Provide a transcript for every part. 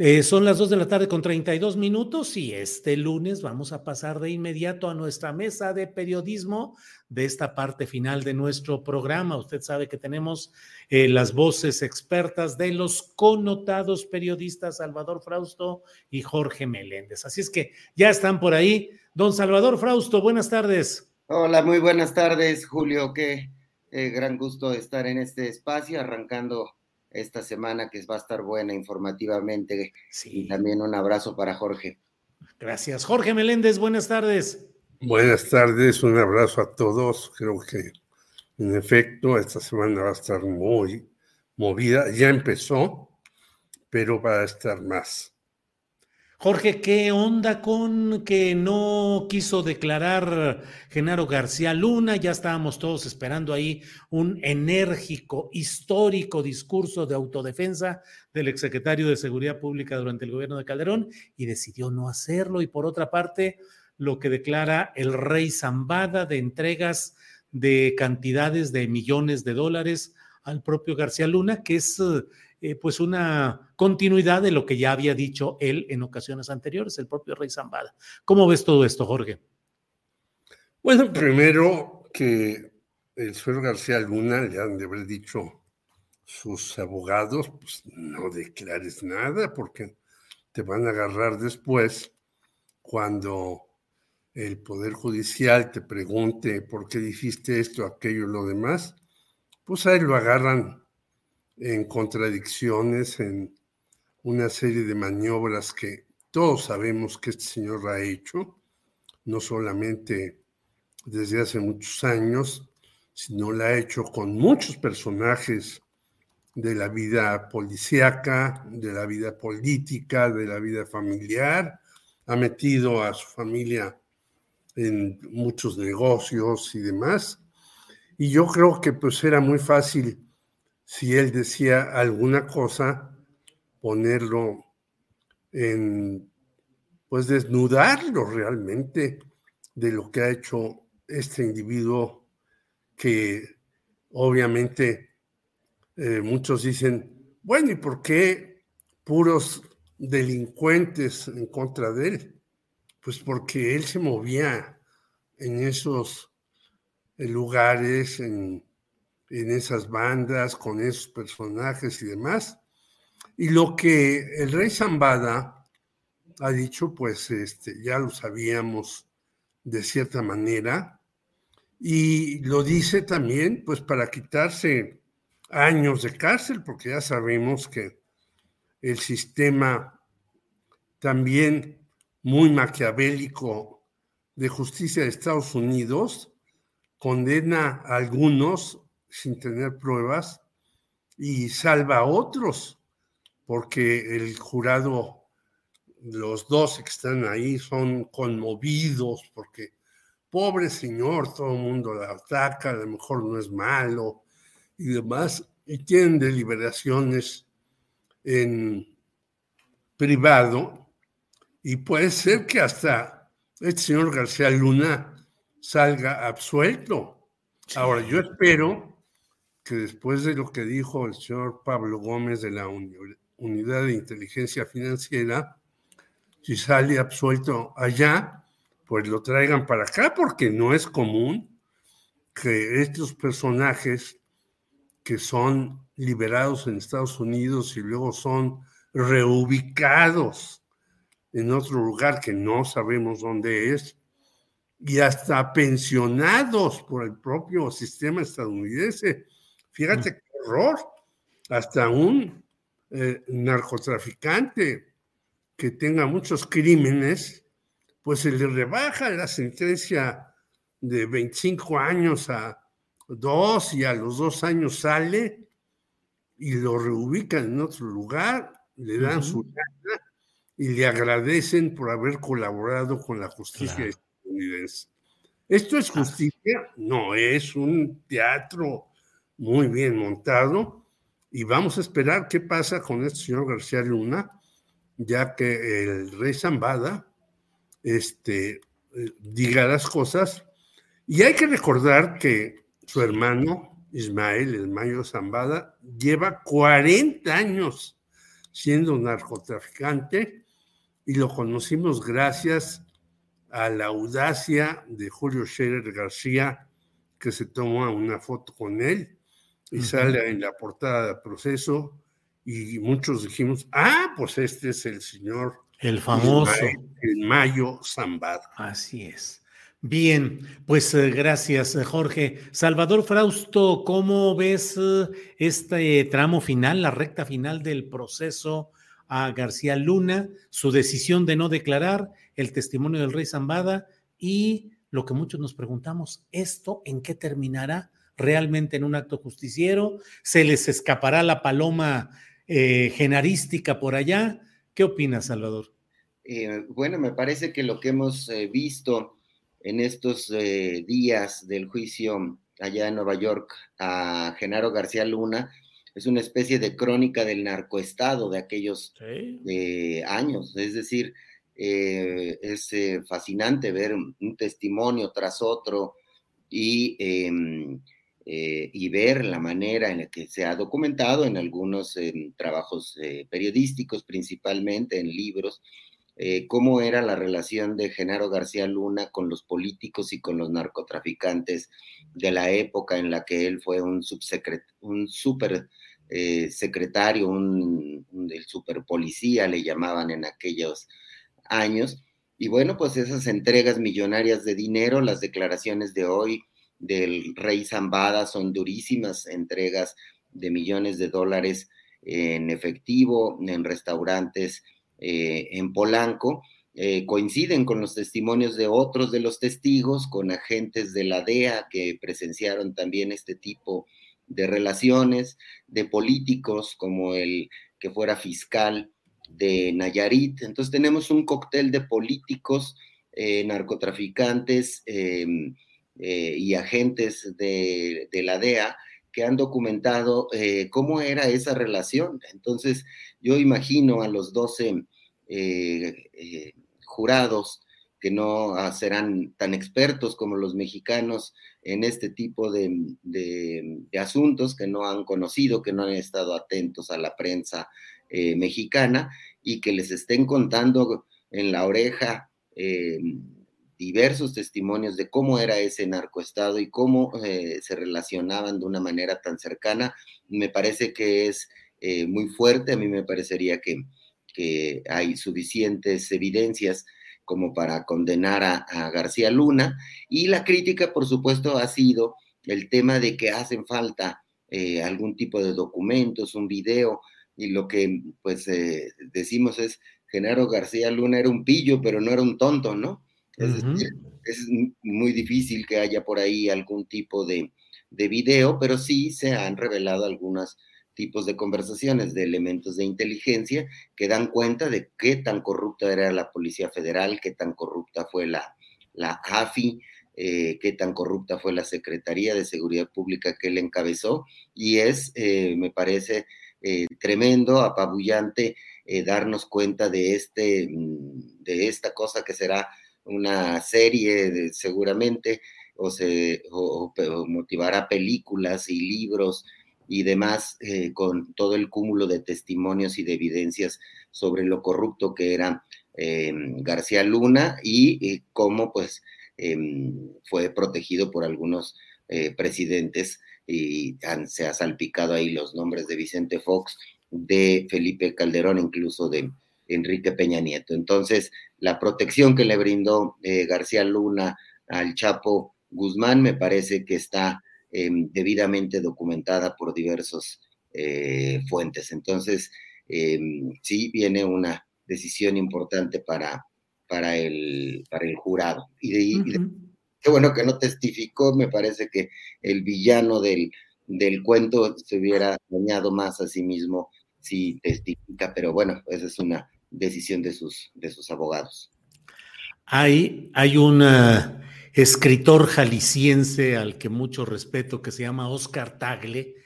Eh, son las 2 de la tarde con 32 minutos y este lunes vamos a pasar de inmediato a nuestra mesa de periodismo de esta parte final de nuestro programa. Usted sabe que tenemos eh, las voces expertas de los connotados periodistas Salvador Frausto y Jorge Meléndez. Así es que ya están por ahí. Don Salvador Frausto, buenas tardes. Hola, muy buenas tardes, Julio. Qué eh, gran gusto estar en este espacio, arrancando esta semana que va a estar buena informativamente. Sí. Y también un abrazo para Jorge. Gracias. Jorge Meléndez, buenas tardes. Buenas tardes, un abrazo a todos. Creo que en efecto esta semana va a estar muy movida. Ya empezó, pero va a estar más. Jorge, ¿qué onda con que no quiso declarar Genaro García Luna? Ya estábamos todos esperando ahí un enérgico, histórico discurso de autodefensa del exsecretario de Seguridad Pública durante el gobierno de Calderón y decidió no hacerlo. Y por otra parte, lo que declara el rey Zambada de entregas de cantidades de millones de dólares al propio García Luna, que es eh, pues una continuidad de lo que ya había dicho él en ocasiones anteriores, el propio rey Zambada. ¿Cómo ves todo esto, Jorge? Bueno, primero que el señor García Luna le han de haber dicho sus abogados, pues no declares nada porque te van a agarrar después cuando el Poder Judicial te pregunte por qué dijiste esto, aquello y lo demás, pues ahí lo agarran en contradicciones, en una serie de maniobras que todos sabemos que este señor ha hecho, no solamente desde hace muchos años, sino la ha hecho con muchos personajes de la vida policíaca, de la vida política, de la vida familiar, ha metido a su familia en muchos negocios y demás. Y yo creo que pues era muy fácil si él decía alguna cosa, ponerlo en, pues desnudarlo realmente de lo que ha hecho este individuo que obviamente eh, muchos dicen, bueno, ¿y por qué puros delincuentes en contra de él? Pues porque él se movía en esos lugares, en en esas bandas, con esos personajes y demás. Y lo que el rey Zambada ha dicho, pues este, ya lo sabíamos de cierta manera, y lo dice también, pues para quitarse años de cárcel, porque ya sabemos que el sistema también muy maquiavélico de justicia de Estados Unidos condena a algunos sin tener pruebas y salva a otros, porque el jurado, los dos que están ahí son conmovidos, porque pobre señor, todo el mundo la ataca, a lo mejor no es malo y demás, y tienen deliberaciones en privado, y puede ser que hasta este señor García Luna salga absuelto. Ahora, yo espero que después de lo que dijo el señor Pablo Gómez de la Unidad de Inteligencia Financiera, si sale absuelto allá, pues lo traigan para acá, porque no es común que estos personajes que son liberados en Estados Unidos y luego son reubicados en otro lugar que no sabemos dónde es, y hasta pensionados por el propio sistema estadounidense. Fíjate qué horror. Hasta un eh, narcotraficante que tenga muchos crímenes, pues se le rebaja la sentencia de 25 años a dos y a los dos años sale y lo reubican en otro lugar, le dan su y le agradecen por haber colaborado con la justicia estadounidense. ¿Esto es justicia? No, es un teatro muy bien montado y vamos a esperar qué pasa con este señor García Luna, ya que el rey Zambada este, eh, diga las cosas. Y hay que recordar que su hermano Ismael, el Mayo Zambada, lleva 40 años siendo narcotraficante y lo conocimos gracias a la audacia de Julio Scherer García, que se toma una foto con él y sale en la portada proceso y muchos dijimos, ah, pues este es el señor. El famoso. el Mayo Zambada. Así es. Bien, pues eh, gracias, eh, Jorge. Salvador Frausto, ¿cómo ves eh, este tramo final, la recta final del proceso a García Luna, su decisión de no declarar, el testimonio del rey Zambada y lo que muchos nos preguntamos, ¿esto en qué terminará? ¿Realmente en un acto justiciero? ¿Se les escapará la paloma genarística por allá? ¿Qué opinas, Salvador? bueno, me parece que lo que hemos visto en estos eh, días del juicio allá en Nueva York a Genaro García Luna es una especie de crónica del narcoestado de aquellos eh, años. Es decir, eh, es fascinante ver un testimonio tras otro y, em, y, ver la manera en la que se ha documentado en algunos trabajos periodísticos, principalmente en libros, eh, cómo era la relación de Genaro García Luna con los políticos y con los narcotraficantes de la época en la que él fue un, un super eh, secretario, un, el super policía le llamaban en aquellos años. Y bueno, pues esas entregas millonarias de dinero, las declaraciones de hoy del rey Zambada son durísimas, entregas de millones de dólares en efectivo, en restaurantes eh, en Polanco, eh, coinciden con los testimonios de otros de los testigos, con agentes de la DEA que presenciaron también este tipo de relaciones, de políticos como el que fuera fiscal de Nayarit. Entonces tenemos un cóctel de políticos, eh, narcotraficantes em, y agentes de, la DEA que han documentado cómo era esa relación. Entonces, yo imagino a los 12 eh, eh, jurados que no ah, serán tan expertos como los mexicanos en este tipo de, asuntos, que no han conocido, que no han estado atentos a la prensa eh, mexicana y que les estén contando en la oreja diversos testimonios de cómo era ese narcoestado y cómo se relacionaban de una manera tan cercana, me parece que es eh, muy fuerte. A mí me parecería que, que hay suficientes evidencias como para condenar a, García Luna. Y la crítica, por supuesto, ha sido el tema de que hacen falta eh, algún tipo de documentos, un video, y lo que pues eh, decimos es, Genaro García Luna era un pillo, pero no era un tonto, ¿no? Es decir, es muy difícil que haya por ahí algún tipo de, de video, pero sí se han revelado algunas tipos de conversaciones de elementos de inteligencia que dan cuenta de qué tan corrupta era la Policía Federal, qué tan corrupta fue la, la AFI, eh, qué tan corrupta fue la Secretaría de Seguridad Pública que él encabezó. Y es, eh, me parece, eh, tremendo, apabullante darnos cuenta de, este, mm, de esta cosa que será una serie seguramente o, se, motivará películas y libros y demás, eh, con todo el cúmulo de testimonios y de evidencias sobre lo corrupto que era em, García Luna y cómo pues em, fue protegido por algunos eh, presidentes y se ha salpicado ahí los nombres de Vicente Fox, de Felipe Calderón, incluso de Enrique Peña Nieto. Entonces, la protección que le brindó eh, García Luna al Chapo Guzmán me parece que está em, debidamente documentada por diversos eh, fuentes. Entonces, em, sí viene una decisión importante para, para, el, para el jurado. Y, qué bueno que no testificó, me parece que el villano del, del cuento se hubiera dañado más a sí mismo si testifica, pero bueno, esa es una decisión de sus, de sus abogados. Hay, hay un eh, escritor jalisciense al que mucho respeto que se llama Oscar Tagle,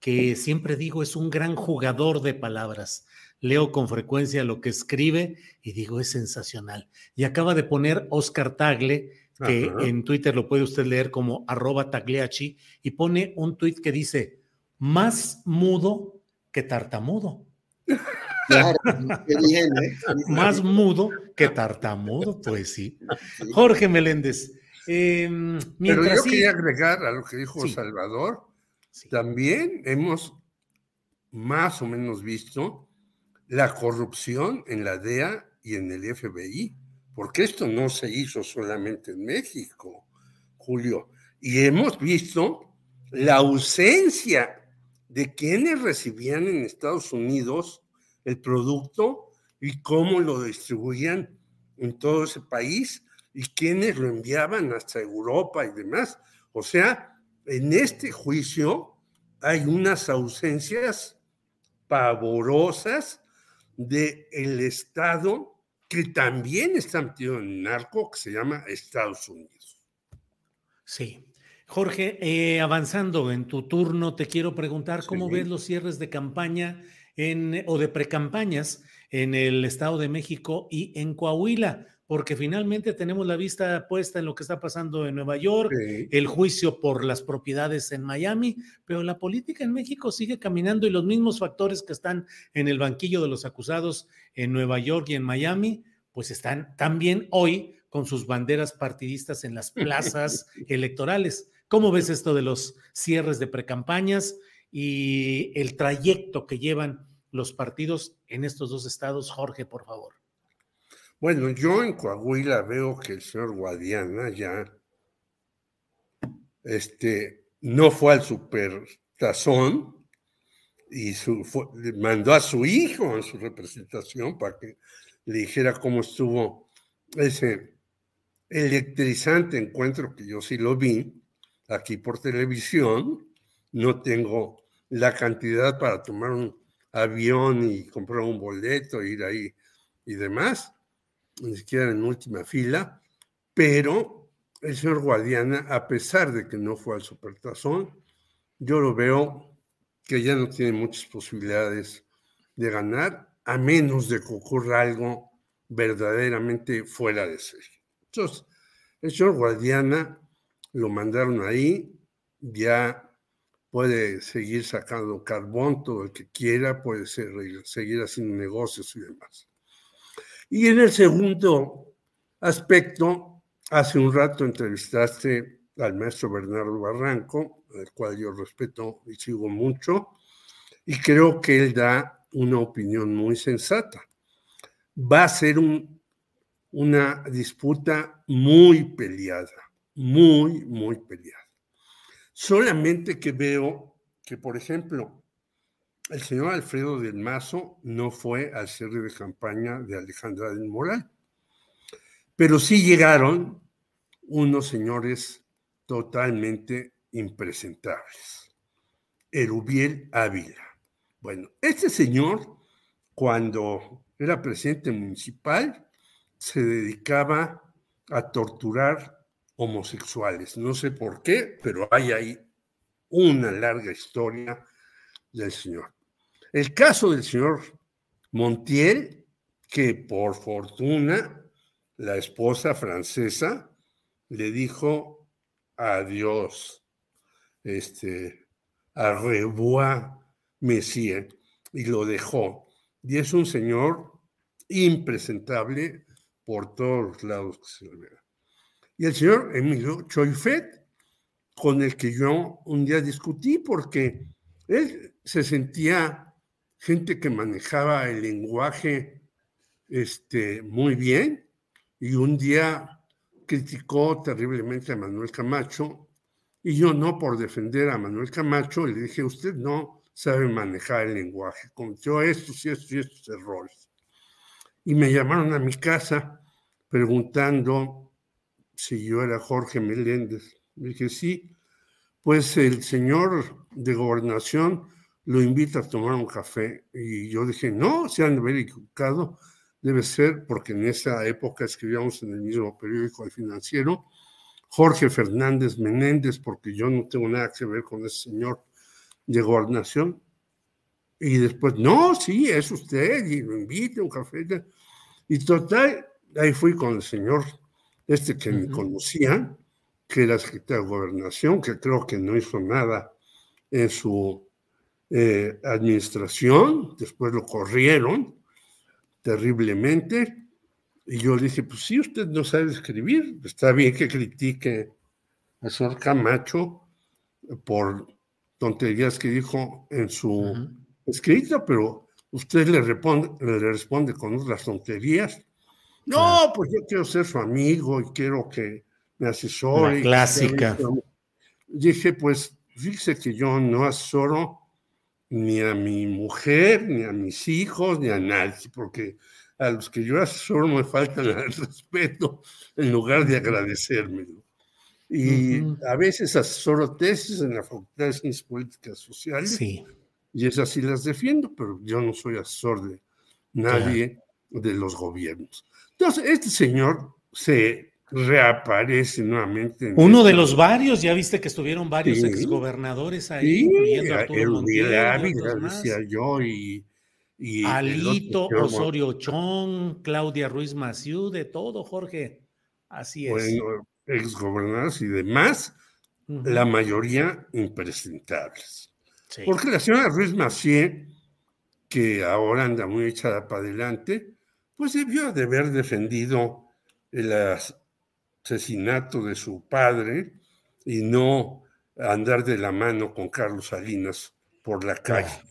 que siempre digo es un gran jugador de palabras. Leo con frecuencia lo que escribe y digo es sensacional. Y acaba de poner Oscar Tagle, que en Twitter lo puede usted leer como arroba tagliachi, y pone un tweet que dice, más mudo que tartamudo. Más mudo que tartamudo, pues sí. Jorge Meléndez. Em, Pero yo quería agregar a lo que dijo Salvador, también hemos más o menos visto la corrupción en la DEA y en el FBI, porque esto no se hizo solamente en México, Julio, y hemos visto la ausencia de quienes recibían en Estados Unidos el producto y cómo lo distribuían en todo ese país y quienes lo enviaban hasta Europa y demás. O sea, en este juicio hay unas ausencias pavorosas del el Estado que también está metido en narco que se llama Estados Unidos. Sí. Jorge, eh, avanzando en tu turno, te quiero preguntar cómo ves los cierres de campaña en, o de precampañas en el Estado de México y en Coahuila, porque finalmente tenemos la vista puesta en lo que está pasando en Nueva York, el juicio por las propiedades en Miami, pero la política en México sigue caminando y los mismos factores que están en el banquillo de los acusados en Nueva York y en Miami, pues están también hoy con sus banderas partidistas en las plazas electorales. ¿Cómo ves esto de los cierres de precampañas y el trayecto que llevan los partidos en estos dos estados? Jorge, por favor. Bueno, yo en Coahuila veo que el señor Guadiana ya este, no fue al supertazón y su, mandó a su hijo en su representación para que le dijera cómo estuvo ese electrizante encuentro que yo sí lo vi aquí por televisión. No tengo la cantidad para tomar un avión y comprar un boleto, ir ahí y demás, ni siquiera en última fila, pero el señor Guadiana, a pesar de que no fue al supertazón, yo lo veo que ya no tiene muchas posibilidades de ganar, a menos de que ocurra algo verdaderamente fuera de serie. Entonces, el señor Guadiana lo mandaron ahí, ya puede seguir sacando carbón todo el que quiera, puede seguir haciendo negocios y demás. Y en el segundo aspecto, hace un rato entrevistaste al maestro Bernardo Barranco, al cual yo respeto y sigo mucho, y creo que él da una opinión muy sensata. Va a ser una disputa muy peleada, muy, muy peleada. Solamente que veo que, por ejemplo, el señor Alfredo del Mazo no fue al cierre de campaña de Alejandra del Moral, pero sí llegaron unos señores totalmente impresentables. Erubiel Ávila. Bueno, este señor, cuando era presidente municipal, se dedicaba a torturar homosexuales. No sé por qué, pero hay ahí una larga historia del señor. El caso del señor Montiel, que por fortuna la esposa francesa le dijo adiós, este, a revoir, Messier, y lo dejó. Y es un señor impresentable por todos lados que se le vea. Y el señor Emilio Choifet, con el que yo un día discutí, porque él se sentía gente que manejaba el lenguaje este, muy bien, y un día criticó terriblemente a Manuel Camacho, y yo no por defender a Manuel Camacho, le dije, usted no sabe manejar el lenguaje, cometió estos y estos y estos errores. Y me llamaron a mi casa preguntando si yo era Jorge Meléndez. dije, sí, pues el señor de gobernación lo invita a tomar un café. Y yo dije, no, se han de haber equivocado, debe ser porque en esa época escribíamos en el mismo periódico El Financiero, Jorge Fernández Menéndez, porque yo no tengo nada que ver con ese señor de gobernación. Y después, no, sí, es usted, y lo invita a un café. Y total, ahí fui con el señor este que me conocía, que era secretario de gobernación, que creo que no hizo nada en su eh, administración, después lo corrieron terriblemente, y yo le dije, pues si usted no sabe escribir, está bien que critique a señor Camacho por tonterías que dijo en su escrito, pero usted le responde, le responde con otras tonterías. No, pues yo quiero ser su amigo y quiero que me asesore. La clásica. Dije, pues fíjese que yo no asesoro ni a mi mujer, ni a mis hijos, ni a nadie, porque a los que yo asesoro me faltan el respeto en lugar de agradecérmelo. Y a veces asesoro tesis en la Facultad de Ciencias Políticas Sociales. Sí. Y esas sí las defiendo, pero yo no soy asesor de nadie de los gobiernos. Entonces, este señor se reaparece nuevamente. Uno de los varios, ya viste que estuvieron varios exgobernadores ahí, incluyendo Arturo Montiel, decía yo, y, y Alito Osorio Chong, Claudia Ruiz Maciú, de todo, Jorge. Así es. Bueno, exgobernadores y demás, la mayoría impresentables. Porque la señora Ruiz Macié, que ahora anda muy echada para adelante, pues debió de haber defendido el asesinato de su padre y no andar de la mano con Carlos Salinas por la calle.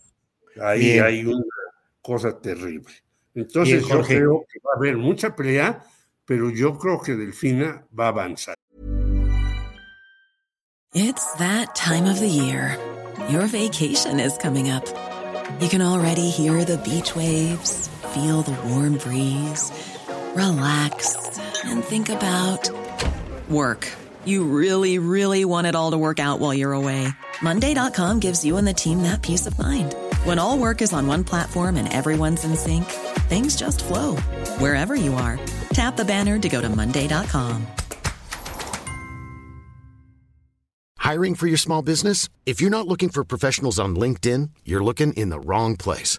Ahí hay una cosa terrible. Entonces yo creo que va a haber mucha pelea, pero yo creo que Delfina va a avanzar. It's that time of the year. Your vacation is coming up. You can already hear the beach waves, feel the warm breeze, relax and think about work. You really, really want it all to work out while you're away. Monday.com gives you and the team that peace of mind. When all work is on one platform and everyone's in sync, things just flow wherever you are. Tap the banner to go to Monday.com. Hiring for your small business? If you're not looking for professionals on LinkedIn, you're looking in the wrong place.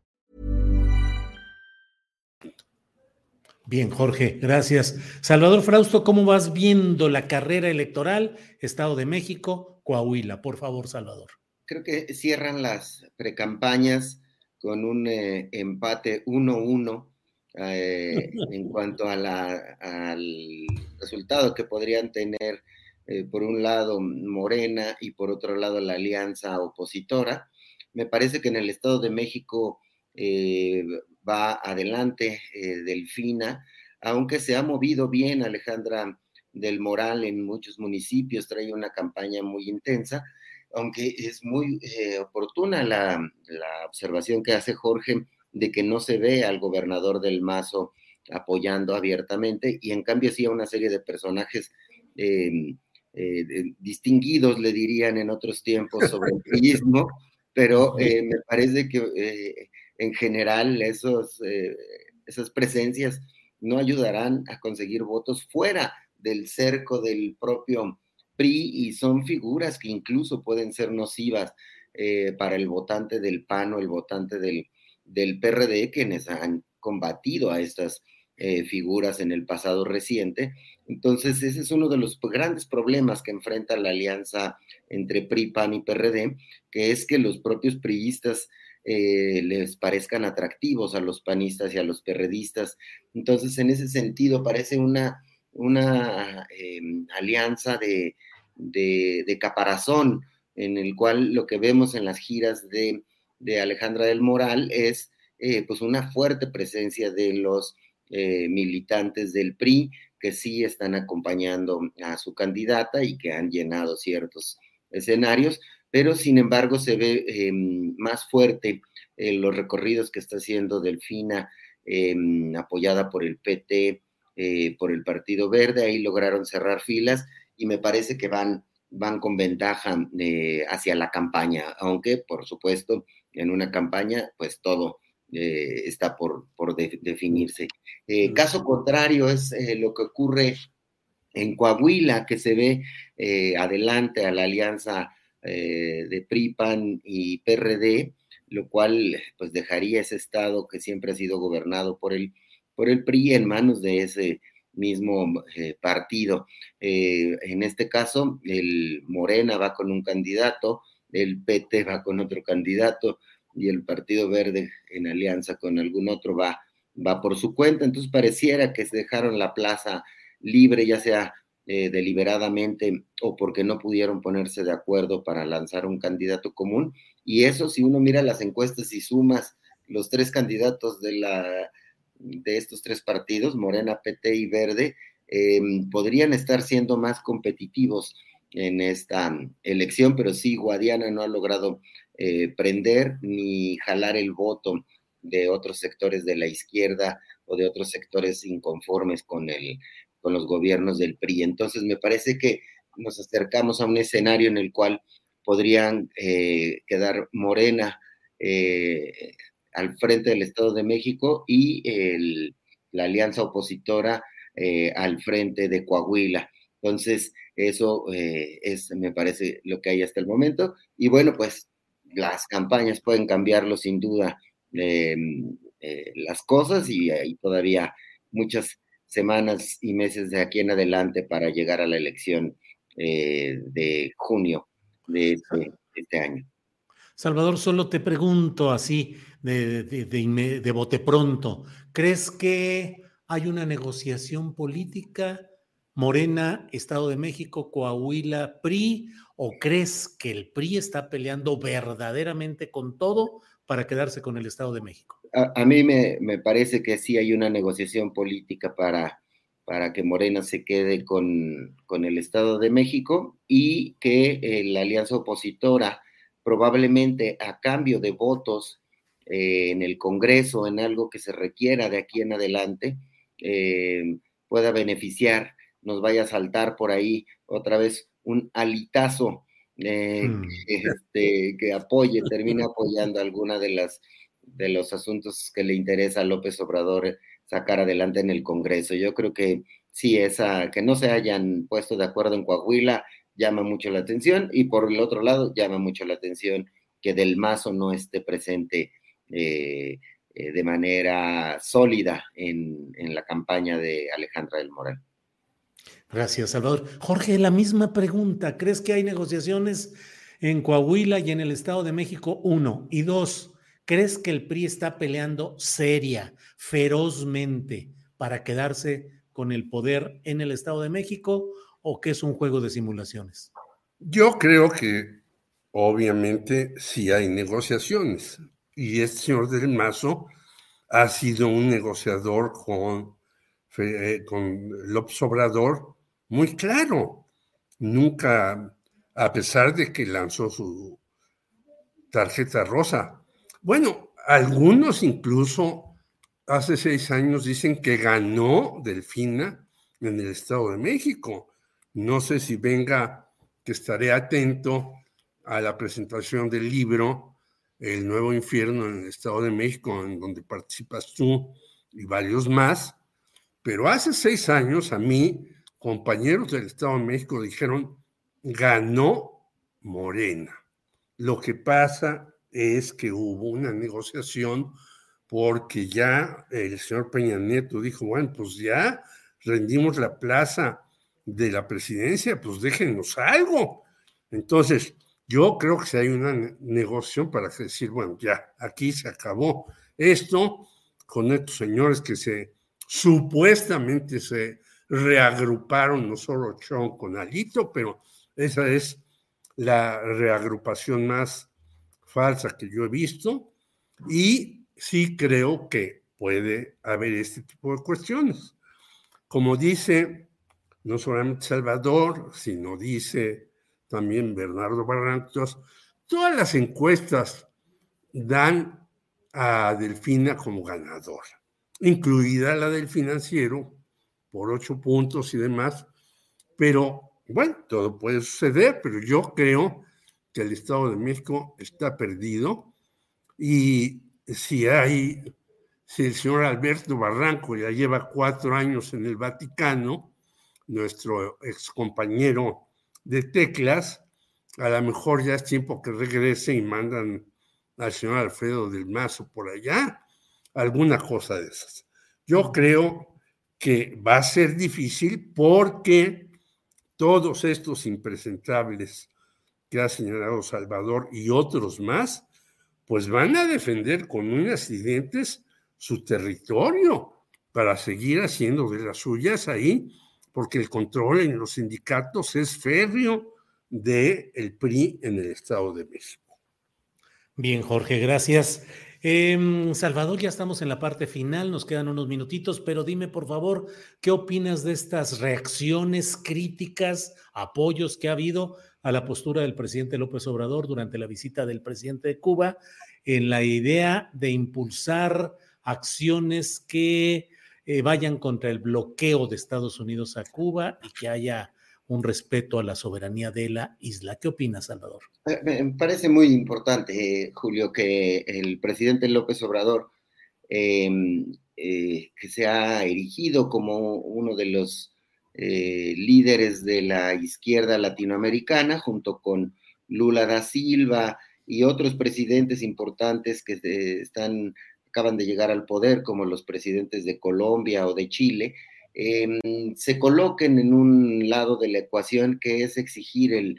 Bien, Jorge, gracias. Salvador Frausto, ¿cómo vas viendo la carrera electoral? Estado de México, Coahuila. Por favor, Salvador. Creo que cierran las precampañas con un eh, empate 1-1 eh, en cuanto a la, al resultado que podrían tener, eh, por un lado, Morena y por otro lado, la alianza opositora. Me parece que en el Estado de México va adelante Delfina, aunque se ha movido bien Alejandra del Moral en muchos municipios, trae una campaña muy intensa aunque es muy eh, oportuna la, observación que hace Jorge de que no se ve al gobernador del Mazo apoyando abiertamente y en cambio sí a una serie de personajes em, eh, distinguidos, le dirían en otros tiempos, sobre el turismo, pero eh, me parece que en general esos, esas presencias no ayudarán a conseguir votos fuera del cerco del propio PRI y son figuras que incluso pueden ser nocivas eh, para el votante del PAN o el votante del, del PRD, quienes han combatido a estas eh, figuras en el pasado reciente. Entonces, ese es uno de los grandes problemas que enfrenta la alianza entre PRI, PAN y PRD, que es que los propios priistas eh, les parezcan atractivos a los panistas y a los perredistas. Entonces, en ese sentido, parece una, una em, alianza de, de, caparazón, en el cual lo que vemos en las giras de, Alejandra del Moral es eh, pues una fuerte presencia de los eh, militantes del PRI que sí están acompañando a su candidata y que han llenado ciertos escenarios, pero sin embargo se ve em, más fuerte eh, los recorridos que está haciendo Delfina, em, apoyada por el PT, eh, por el Partido Verde, ahí lograron cerrar filas y me parece que van, van con ventaja eh, hacia la campaña, aunque por supuesto en una campaña pues todo está por, por definirse. caso contrario es lo que ocurre en Coahuila, que se ve adelante a la alianza eh, de PRIPAN y PRD, lo cual pues dejaría ese estado que siempre ha sido gobernado por el, por el PRI en manos de ese mismo eh, partido. Eh, en este caso, el Morena va con un candidato, el PT va con otro candidato y el Partido Verde en alianza con algún otro va, va por su cuenta. Entonces pareciera que se dejaron la plaza libre, ya sea eh, deliberadamente o porque no pudieron ponerse de acuerdo para lanzar un candidato común. Y eso, si uno mira las encuestas y sumas los tres candidatos de, la, de estos tres partidos, Morena, PT y Verde, em, podrían estar siendo más competitivos en esta elección, pero sí, Guadiana no ha logrado eh, prender ni jalar el voto de otros sectores de la izquierda o de otros sectores inconformes con el, con los gobiernos del PRI. Entonces, me parece que nos acercamos a un escenario en el cual podrían eh, quedar Morena eh, al frente del Estado de México y la alianza opositora eh, al frente de Coahuila. Entonces, eso es, me parece, lo que hay hasta el momento. Y bueno, pues las campañas pueden cambiarlo sin duda las cosas y hay todavía muchas semanas y meses de aquí en adelante para llegar a la elección eh, de junio de este, este, año. Salvador, solo te pregunto así, de, de, de, bote pronto, ¿crees que hay una negociación política Morena, Estado de México, Coahuila, PRI, o crees que el PRI está peleando verdaderamente con todo para quedarse con el Estado de México? A, mí me, parece que sí hay una negociación política para, para que Morena se quede con, el Estado de México y que eh, la alianza opositora probablemente a cambio de votos eh, en el Congreso, en algo que se requiera de aquí en adelante, eh, pueda beneficiar, nos vaya a saltar por ahí otra vez un alitazo eh, mm. este, que apoye, termine apoyando alguna de las de los asuntos que le interesa a López Obrador sacar adelante en el Congreso. Yo creo que sí, esa, que no se hayan puesto de acuerdo en Coahuila llama mucho la atención y por el otro lado llama mucho la atención que Del Mazo no esté presente eh, eh, de manera sólida en, en la campaña de Alejandra del Moral. Gracias, Salvador. Jorge, la misma pregunta. ¿Crees que hay negociaciones en Coahuila y en el Estado de México? Uno. Y dos, ¿crees que el PRI está peleando seria, ferozmente para quedarse con el poder en el Estado de México o que es un juego de simulaciones? Yo creo que obviamente sí hay negociaciones. Y este señor del Mazo ha sido un negociador con, eh, con López Obrador muy claro. Nunca, a pesar de que lanzó su tarjeta rosa. Bueno, algunos incluso hace seis años dicen que ganó Delfina en el Estado de México. No sé si venga, que estaré atento a la presentación del libro El Nuevo Infierno en el Estado de México, en donde participas tú y varios más. Pero hace seis años a mí compañeros del Estado de México dijeron, ganó Morena. Lo que pasa es que hubo una negociación porque ya el señor Peña Nieto dijo, bueno, pues ya rendimos la plaza de la presidencia, pues déjenos algo. Entonces, yo creo que si hay una negociación para decir, bueno, ya, aquí se acabó esto con estos señores que se supuestamente se reagruparon, no solo Chon con Alito, pero esa es la reagrupación más falsa que yo he visto y sí creo que puede haber este tipo de cuestiones. Como dice no solamente Salvador, sino dice también Bernardo Barrantos, todas las encuestas dan a Delfina como ganadora, incluida la del financiero, por ocho puntos y demás, pero bueno, todo puede suceder, pero yo creo que el Estado de México está perdido y si hay, si el señor Alberto Barranco ya lleva cuatro años en el Vaticano, nuestro ex compañero de teclas, a lo mejor ya es tiempo que regrese y mandan al señor Alfredo del Mazo por allá, alguna cosa de esas. Yo creo que va a ser difícil porque todos estos impresentables que ha señalado Salvador y otros más, pues van a defender con unas dientes su territorio para seguir haciendo de las suyas ahí porque el control en los sindicatos es férreo del el PRI en el Estado de México. Bien, Jorge, gracias. Eh, Salvador, ya estamos en la parte final, nos quedan unos minutitos, pero dime por favor, ¿qué opinas de estas reacciones críticas, apoyos que ha habido a la postura del presidente López Obrador durante la visita del presidente de Cuba en la idea de impulsar acciones que eh, vayan contra el bloqueo de Estados Unidos a Cuba y que haya un respeto a la soberanía de la isla. ¿Qué opinas, Salvador? Me parece muy importante, eh, Julio, que el presidente López Obrador, em, eh, que se ha erigido como uno de los líderes de la izquierda latinoamericana, junto con Lula da Silva y otros presidentes importantes que están acaban de llegar al poder, como los presidentes de Colombia o de Chile, em, se coloquen en un lado de la ecuación que es exigir el,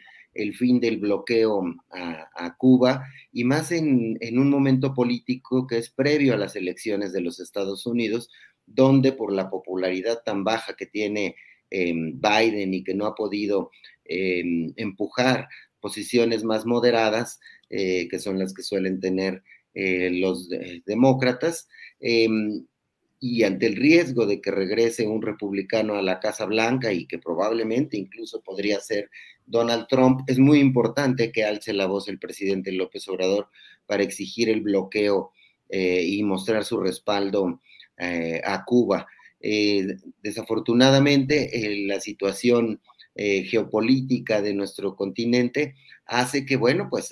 fin del bloqueo a, Cuba y más en, un momento político que es previo a las elecciones de los Estados Unidos, donde por la popularidad tan baja que tiene Biden y que no ha podido em, empujar posiciones más moderadas, eh, que son las que suelen tener eh, los demócratas, em, y ante el riesgo de que regrese un republicano a la Casa Blanca y que probablemente incluso podría ser Donald Trump, es muy importante que alce la voz el presidente López Obrador para exigir el bloqueo eh, y mostrar su respaldo eh, a Cuba. Desafortunadamente, la situación geopolítica de nuestro continente hace que, bueno, pues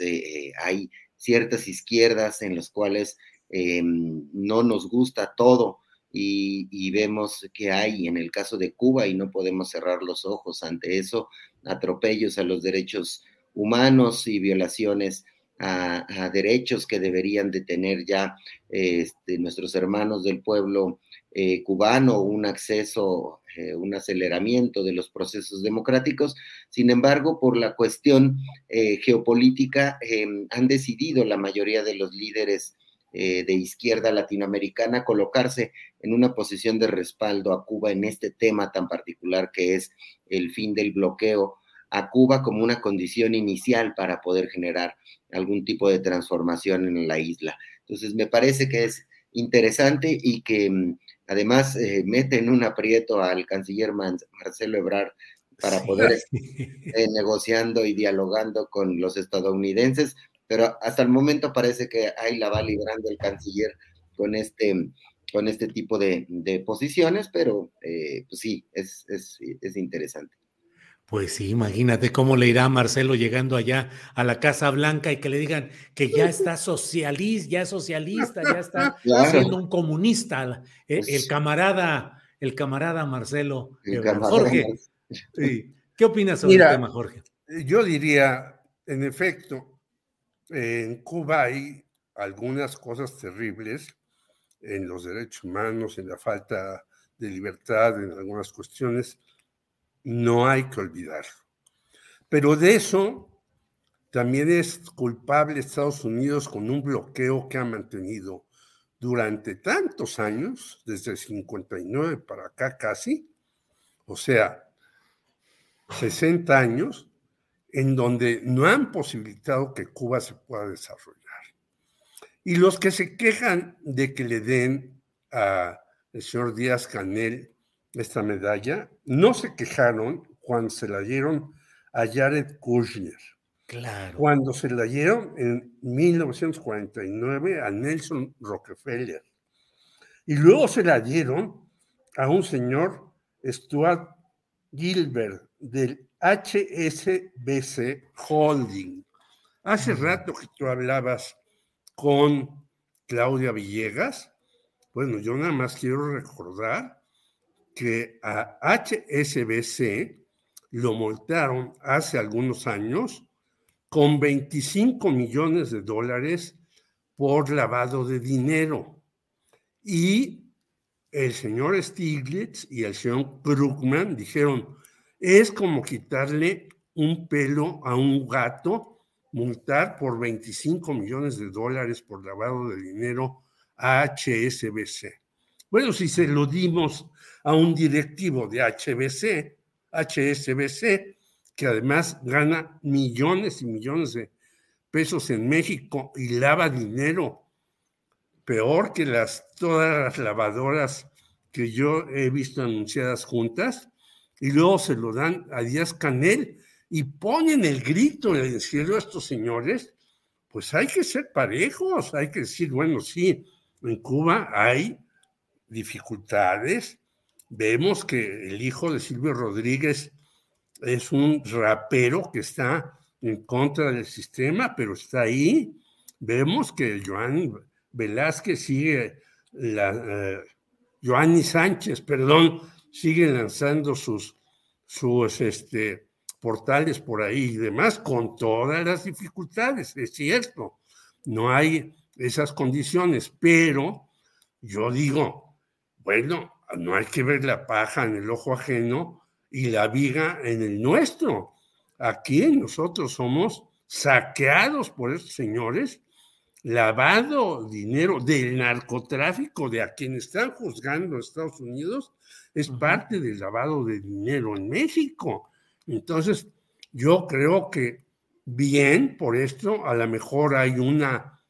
hay ciertas izquierdas en las cuales em, no nos gusta todo y, vemos que hay en el caso de Cuba y no podemos cerrar los ojos ante eso, atropellos a los derechos humanos y violaciones a, derechos que deberían de tener ya este, nuestros hermanos del pueblo eh, cubano, un acceso, eh, un aceleramiento de los procesos democráticos. Sin embargo, por la cuestión eh, geopolítica, han decidido la mayoría de los líderes de izquierda latinoamericana colocarse en una posición de respaldo a Cuba en este tema tan particular que es el fin del bloqueo a Cuba como una condición inicial para poder generar algún tipo de transformación en la isla. Entonces, me parece que es interesante y que mm, además eh, mete en un aprieto al canciller Marcelo Ebrard para poder eh, negociando y dialogando con los estadounidenses, pero hasta el momento parece que ahí la va librando el canciller con este, con este tipo de, posiciones, pero eh, pues sí, es, es interesante. Pues sí, imagínate cómo le irá a Marcelo llegando allá a la Casa Blanca y que le digan que ya está socialista, ya es socialista, ya está siendo un comunista, eh, el, pues camarada, el camarada Marcelo. Jorge, ¿qué opinas sobre el tema, Jorge? yo diría, en efecto, en Cuba hay algunas cosas terribles en los derechos humanos, en la falta de libertad, en algunas cuestiones, no hay que olvidarlo. Pero de eso también es culpable Estados Unidos con un bloqueo que ha mantenido durante tantos años, desde el 59 para acá casi, o sea, 60 años, en donde no han posibilitado que Cuba se pueda desarrollar. Y los que se quejan de que le den al señor Díaz Canel esta medalla, no se quejaron cuando se la dieron a Jared Kushner. Claro. Cuando se la dieron en 1949 a Nelson Rockefeller. Y luego se la dieron a un señor Stuart Gilbert del HSBC Holding. Hace rato que tú hablabas con Claudia Villegas. Bueno, yo nada más quiero recordar que a HSBC lo multaron hace algunos años con 25 millones de dólares por lavado de dinero. Y el señor Stiglitz y el señor Krugman dijeron, es como quitarle un pelo a un gato, multar por 25 millones de dólares por lavado de dinero a HSBC. Bueno, si se lo dimos a un directivo de HBC, HSBC, que además gana millones y millones de pesos en México y lava dinero, peor que todas las lavadoras que yo he visto anunciadas juntas, y luego se lo dan a Díaz Canel y ponen el grito en el cielo a estos señores, pues hay que ser parejos, hay que decir, bueno, sí, en Cuba hay dificultades, vemos que el hijo de Silvio Rodríguez es un rapero que está en contra del sistema, pero está ahí. Vemos que Joan Velázquez sigue, la, uh, Joanny Sánchez, perdón, sigue lanzando sus, sus este, portales por ahí y demás, con todas las dificultades, es cierto. No hay esas condiciones, pero yo digo, bueno, no hay que ver la paja en el ojo ajeno y la viga en el nuestro. Aquí nosotros somos saqueados por estos señores, lavado dinero del narcotráfico de a quien están juzgando Estados Unidos, es parte del lavado de dinero en México. Entonces, yo creo que bien por esto, a lo mejor hay una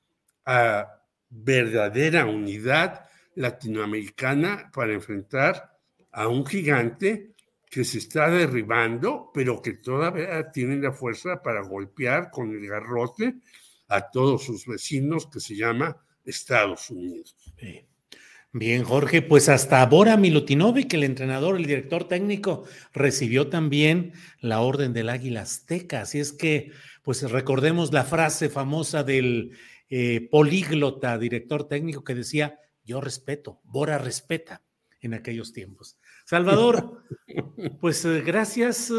uh, verdadera unidad latinoamericana para enfrentar a un gigante que se está derribando, pero que todavía tiene la fuerza para golpear con el garrote a todos sus vecinos que se llama Estados Unidos. Bien, Jorge, pues hasta Bora Milutinovic, el entrenador, el director técnico, recibió también la Orden del Águila Azteca. Así es que, pues recordemos la frase famosa del eh, políglota director técnico que decía, yo respeto, Bora respeta en aquellos tiempos. Salvador, pues eh, gracias.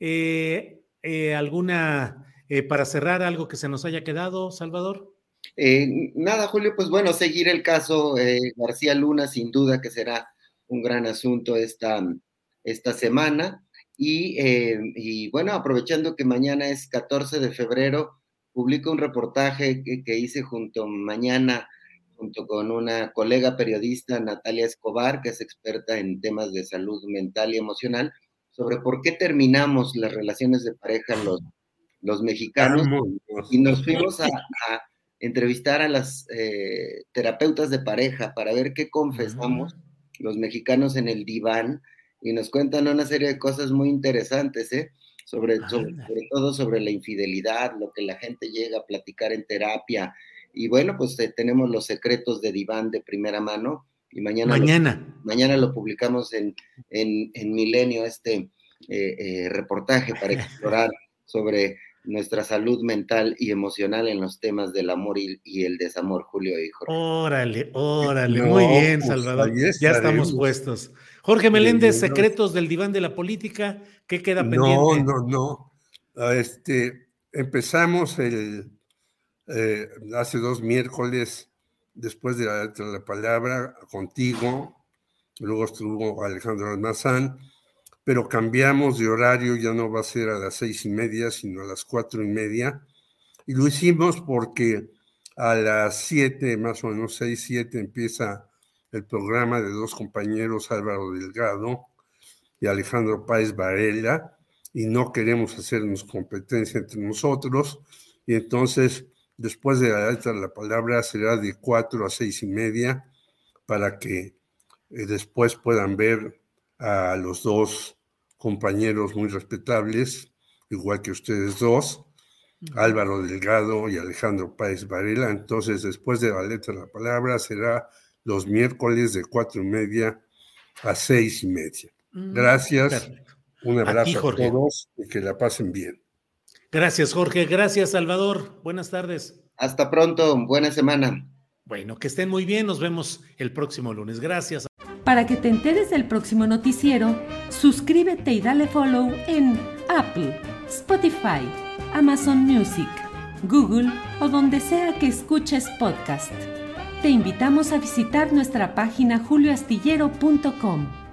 Eh, eh, ¿Alguna, eh, para cerrar, algo que se nos haya quedado, Salvador? Eh, nada, Julio, pues bueno, seguir el caso eh, García Luna, sin duda que será un gran asunto esta, esta semana. Y, eh, y, bueno, aprovechando que mañana es 14 de febrero, publico un reportaje que, que, hice junto mañana, junto con una colega periodista, Natalia Escobar, que es experta en temas de salud mental y emocional, sobre por qué terminamos las relaciones de pareja los, los mexicanos. Y nos fuimos a, a entrevistar a las eh, terapeutas de pareja para ver qué confesamos uh -huh. los mexicanos en el diván y nos cuentan una serie de cosas muy interesantes, ¿eh? sobre, sobre, sobre, todo sobre la infidelidad, lo que la gente llega a platicar en terapia. Y bueno, pues eh, tenemos los secretos de diván de primera mano y mañana, mañana. Lo, mañana lo publicamos en, en, en Milenio, este eh, reportaje para explorar sobre nuestra salud mental y emocional en los temas del amor y, y el desamor, Julio y Jorge. Órale, órale, no, muy bien, pues, Salvador. Ya estamos puestos. Jorge Meléndez, secretos del diván de la política, ¿qué queda pendiente? No, no, no. Ah, este, empezamos el, eh, hace dos miércoles, después de la, la palabra, contigo, luego estuvo Alejandro Almazán, pero cambiamos de horario, ya no va a ser a las seis y media, sino a las cuatro y media. Y lo hicimos porque a las siete, más o menos seis, siete, empieza el programa de dos compañeros, Álvaro Delgado y Alejandro Páez Varela, y no queremos hacernos competencia entre nosotros. Y entonces, después de la alta la palabra, será de cuatro a seis y media para que eh, después puedan ver a los dos compañeros muy respetables, igual que ustedes dos, Álvaro Delgado y Alejandro Páez Varela. Entonces, después de la letra de la palabra, será los miércoles de cuatro y media a seis y media. Mm, Gracias. Un abrazo a, todos y que la pasen bien. Gracias, Jorge. Gracias, Salvador. Buenas tardes. Hasta pronto. Buena semana. Bueno, que estén muy bien. Nos vemos el próximo lunes. Gracias. Para que te enteres del próximo noticiero, suscríbete y dale follow en Apple, Spotify, Amazon Music, Google o donde sea que escuches podcast. Te invitamos a visitar nuestra página julioastillero.com.